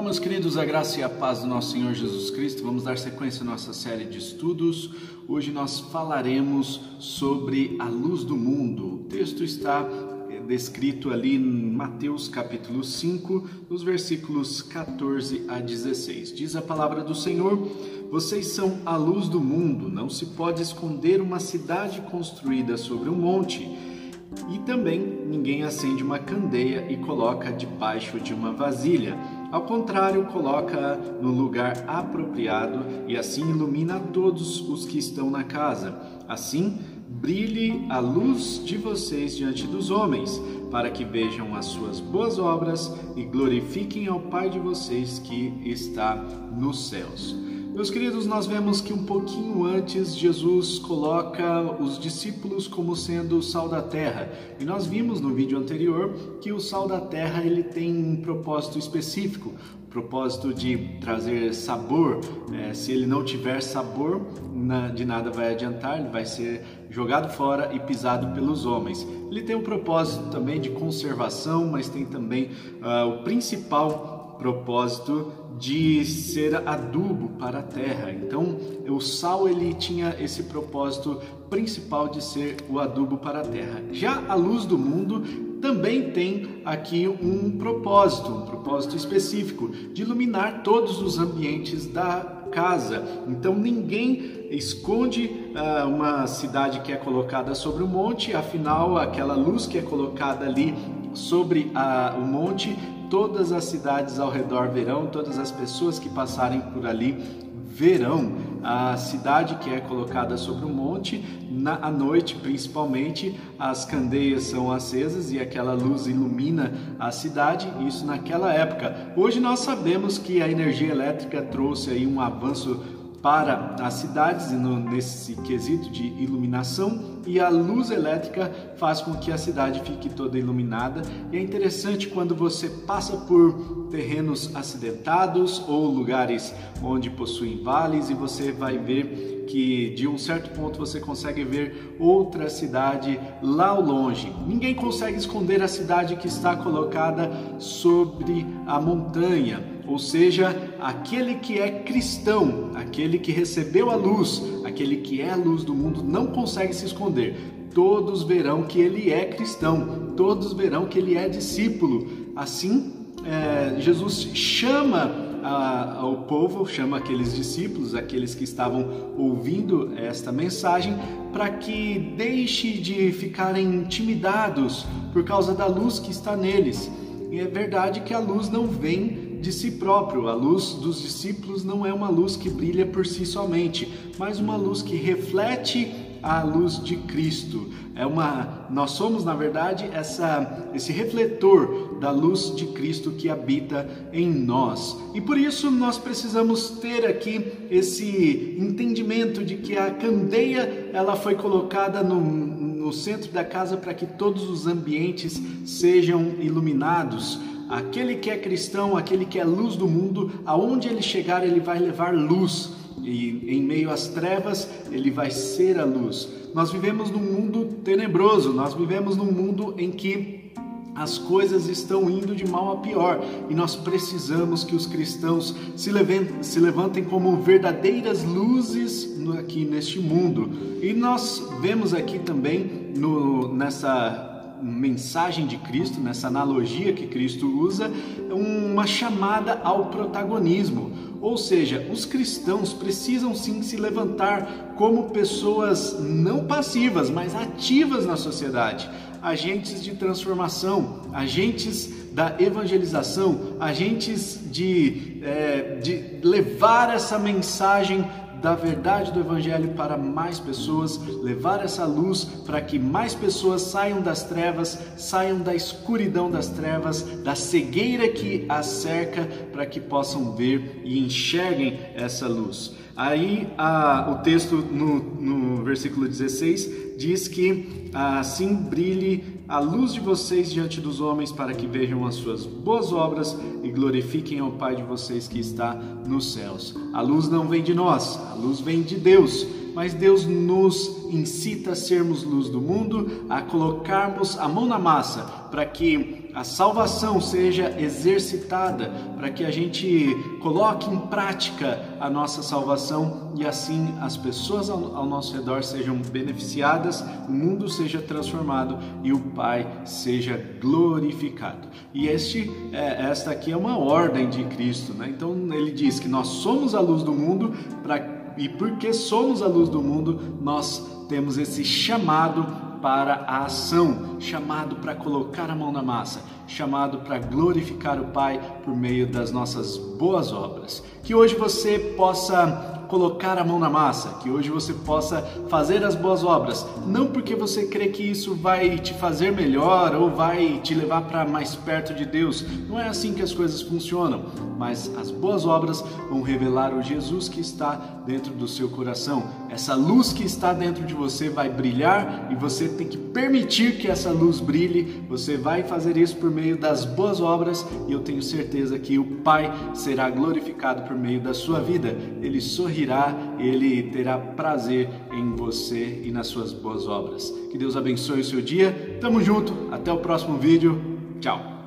Olá, meus queridos, a graça e a paz do nosso Senhor Jesus Cristo. Vamos dar sequência à nossa série de estudos. Hoje nós falaremos sobre a luz do mundo. O texto está eh, descrito ali em Mateus capítulo 5, nos versículos 14 a 16. Diz a palavra do Senhor: Vocês são a luz do mundo, não se pode esconder uma cidade construída sobre um monte. E também ninguém acende uma candeia e coloca debaixo de uma vasilha ao contrário, coloca no lugar apropriado e assim ilumina todos os que estão na casa. Assim, brilhe a luz de vocês diante dos homens, para que vejam as suas boas obras e glorifiquem ao Pai de vocês que está nos céus. Meus queridos, nós vemos que um pouquinho antes Jesus coloca os discípulos como sendo o sal da terra. E nós vimos no vídeo anterior que o sal da terra ele tem um propósito específico, propósito de trazer sabor. É, se ele não tiver sabor, de nada vai adiantar, ele vai ser jogado fora e pisado pelos homens. Ele tem um propósito também de conservação, mas tem também uh, o principal propósito de ser adubo para a terra. Então, o sal ele tinha esse propósito principal de ser o adubo para a terra. Já a luz do mundo também tem aqui um propósito, um propósito específico de iluminar todos os ambientes da casa. Então ninguém esconde uh, uma cidade que é colocada sobre o monte, afinal aquela luz que é colocada ali sobre a, o monte todas as cidades ao redor verão, todas as pessoas que passarem por ali verão a cidade que é colocada sobre o monte, na à noite principalmente, as candeias são acesas e aquela luz ilumina a cidade, isso naquela época. Hoje nós sabemos que a energia elétrica trouxe aí um avanço para as cidades nesse quesito de iluminação e a luz elétrica faz com que a cidade fique toda iluminada. E é interessante quando você passa por terrenos acidentados ou lugares onde possuem vales e você vai ver que de um certo ponto você consegue ver outra cidade lá ao longe. Ninguém consegue esconder a cidade que está colocada sobre a montanha ou seja, aquele que é cristão, aquele que recebeu a luz, aquele que é a luz do mundo, não consegue se esconder. Todos verão que ele é cristão, todos verão que ele é discípulo. Assim, é, Jesus chama a, ao povo, chama aqueles discípulos, aqueles que estavam ouvindo esta mensagem, para que deixe de ficarem intimidados por causa da luz que está neles. E é verdade que a luz não vem de si próprio. A luz dos discípulos não é uma luz que brilha por si somente, mas uma luz que reflete a luz de Cristo. É uma nós somos, na verdade, essa esse refletor da luz de Cristo que habita em nós. E por isso nós precisamos ter aqui esse entendimento de que a candeia ela foi colocada no, no centro da casa para que todos os ambientes sejam iluminados. Aquele que é cristão, aquele que é luz do mundo, aonde ele chegar, ele vai levar luz. E em meio às trevas, ele vai ser a luz. Nós vivemos num mundo tenebroso, nós vivemos num mundo em que as coisas estão indo de mal a pior e nós precisamos que os cristãos se levantem, se levantem como verdadeiras luzes aqui neste mundo. E nós vemos aqui também no, nessa mensagem de Cristo, nessa analogia que Cristo usa, uma chamada ao protagonismo. Ou seja, os cristãos precisam sim se levantar como pessoas não passivas, mas ativas na sociedade, agentes de transformação, agentes da evangelização, agentes de, é, de levar essa mensagem da verdade do Evangelho para mais pessoas, levar essa luz para que mais pessoas saiam das trevas, saiam da escuridão das trevas, da cegueira que as cerca, para que possam ver e enxerguem essa luz. Aí a, o texto no, no versículo 16 diz que assim brilhe a luz de vocês diante dos homens, para que vejam as suas boas obras e glorifiquem ao Pai de vocês que está nos céus. A luz não vem de nós, a luz vem de Deus. Mas Deus nos incita a sermos luz do mundo, a colocarmos a mão na massa para que a salvação seja exercitada, para que a gente coloque em prática a nossa salvação e assim as pessoas ao, nosso redor sejam beneficiadas, o mundo seja transformado e o Pai seja glorificado. E este, é, esta aqui é uma ordem de Cristo, né? Então ele diz que nós somos a luz do mundo para e porque somos a luz do mundo, nós temos esse chamado para a ação, chamado para colocar a mão na massa, chamado para glorificar o Pai por meio das nossas boas obras. Que hoje você possa colocar a mão na massa, que hoje você possa fazer as boas obras, não porque você crê que isso vai te fazer melhor ou vai te levar para mais perto de Deus. Não é assim que as coisas funcionam, mas as boas obras vão revelar o Jesus que está dentro do seu coração. Essa luz que está dentro de você vai brilhar e você tem que permitir que essa luz brilhe. Você vai fazer isso por meio das boas obras e eu tenho certeza que o Pai será glorificado por meio da sua vida. Ele sorrirá ele terá prazer em você e nas suas boas obras. Que Deus abençoe o seu dia. Tamo junto, até o próximo vídeo. Tchau.